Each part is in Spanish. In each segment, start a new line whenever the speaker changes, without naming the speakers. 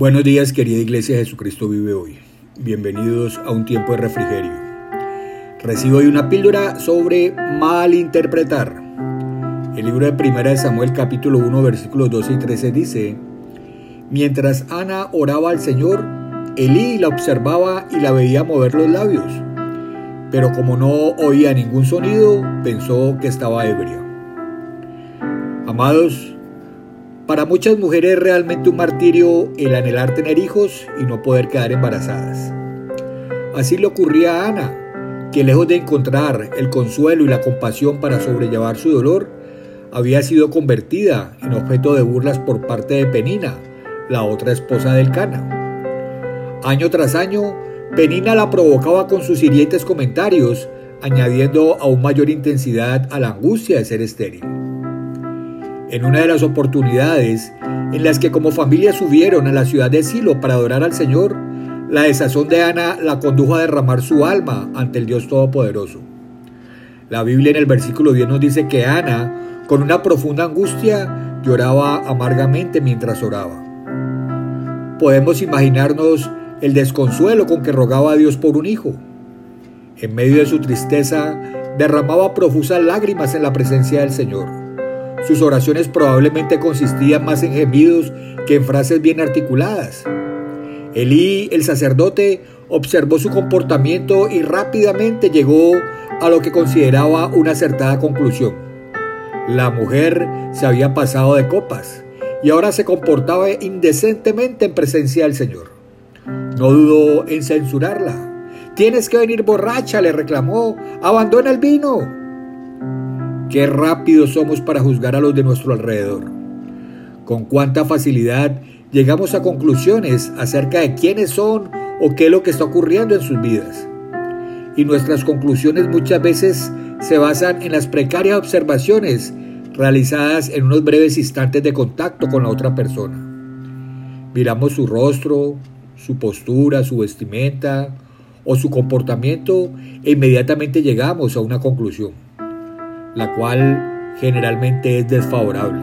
Buenos días querida Iglesia Jesucristo vive hoy. Bienvenidos a un tiempo de refrigerio. Recibo hoy una píldora sobre malinterpretar. El libro de Primera de Samuel capítulo 1 versículos 12 y 13 dice, Mientras Ana oraba al Señor, Elí la observaba y la veía mover los labios, pero como no oía ningún sonido, pensó que estaba ebria. Amados, para muchas mujeres es realmente un martirio el anhelar tener hijos y no poder quedar embarazadas. Así le ocurría a Ana, que lejos de encontrar el consuelo y la compasión para sobrellevar su dolor, había sido convertida en objeto de burlas por parte de Penina, la otra esposa del Cana. Año tras año, Penina la provocaba con sus hirientes comentarios, añadiendo aún mayor intensidad a la angustia de ser estéril en una de las oportunidades en las que como familia subieron a la ciudad de Silo para adorar al Señor, la desazón de Ana la condujo a derramar su alma ante el Dios Todopoderoso. La Biblia en el versículo 10 nos dice que Ana, con una profunda angustia, lloraba amargamente mientras oraba. Podemos imaginarnos el desconsuelo con que rogaba a Dios por un hijo. En medio de su tristeza, derramaba profusas lágrimas en la presencia del Señor. Sus oraciones probablemente consistían más en gemidos que en frases bien articuladas. Elí, el sacerdote, observó su comportamiento y rápidamente llegó a lo que consideraba una acertada conclusión. La mujer se había pasado de copas y ahora se comportaba indecentemente en presencia del Señor. No dudó en censurarla. Tienes que venir borracha, le reclamó. Abandona el vino. Qué rápidos somos para juzgar a los de nuestro alrededor. Con cuánta facilidad llegamos a conclusiones acerca de quiénes son o qué es lo que está ocurriendo en sus vidas. Y nuestras conclusiones muchas veces se basan en las precarias observaciones realizadas en unos breves instantes de contacto con la otra persona. Miramos su rostro, su postura, su vestimenta o su comportamiento e inmediatamente llegamos a una conclusión la cual generalmente es desfavorable.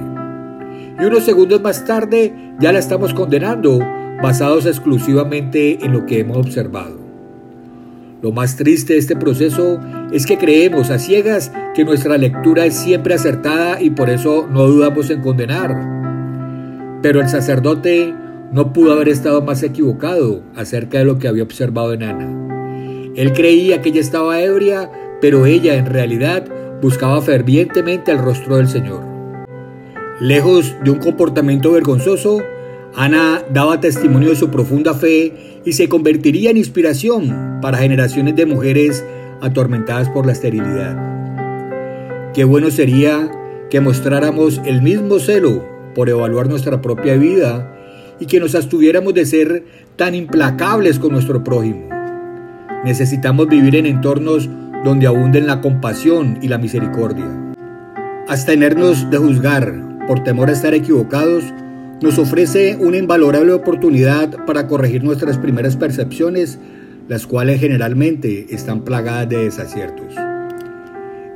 Y unos segundos más tarde ya la estamos condenando, basados exclusivamente en lo que hemos observado. Lo más triste de este proceso es que creemos a ciegas que nuestra lectura es siempre acertada y por eso no dudamos en condenar. Pero el sacerdote no pudo haber estado más equivocado acerca de lo que había observado en Ana. Él creía que ella estaba ebria, pero ella en realidad buscaba fervientemente el rostro del Señor. Lejos de un comportamiento vergonzoso, Ana daba testimonio de su profunda fe y se convertiría en inspiración para generaciones de mujeres atormentadas por la esterilidad. Qué bueno sería que mostráramos el mismo celo por evaluar nuestra propia vida y que nos abstuviéramos de ser tan implacables con nuestro prójimo. Necesitamos vivir en entornos donde abunden la compasión y la misericordia. Abstenernos de juzgar por temor a estar equivocados nos ofrece una invalorable oportunidad para corregir nuestras primeras percepciones, las cuales generalmente están plagadas de desaciertos.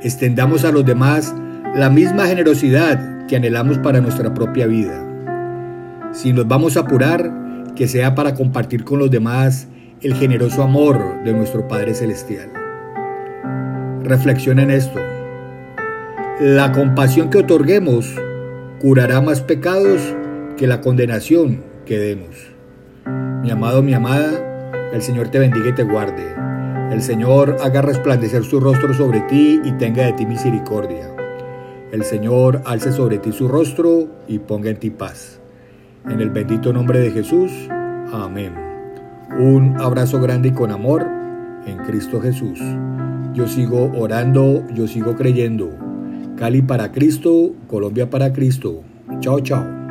Extendamos a los demás la misma generosidad que anhelamos para nuestra propia vida. Si nos vamos a apurar, que sea para compartir con los demás el generoso amor de nuestro Padre Celestial. Reflexiona en esto. La compasión que otorguemos curará más pecados que la condenación que demos. Mi amado, mi amada, el Señor te bendiga y te guarde. El Señor haga resplandecer su rostro sobre ti y tenga de ti misericordia. El Señor alce sobre ti su rostro y ponga en ti paz. En el bendito nombre de Jesús. Amén. Un abrazo grande y con amor en Cristo Jesús. Yo sigo orando, yo sigo creyendo. Cali para Cristo, Colombia para Cristo. Chao, chao.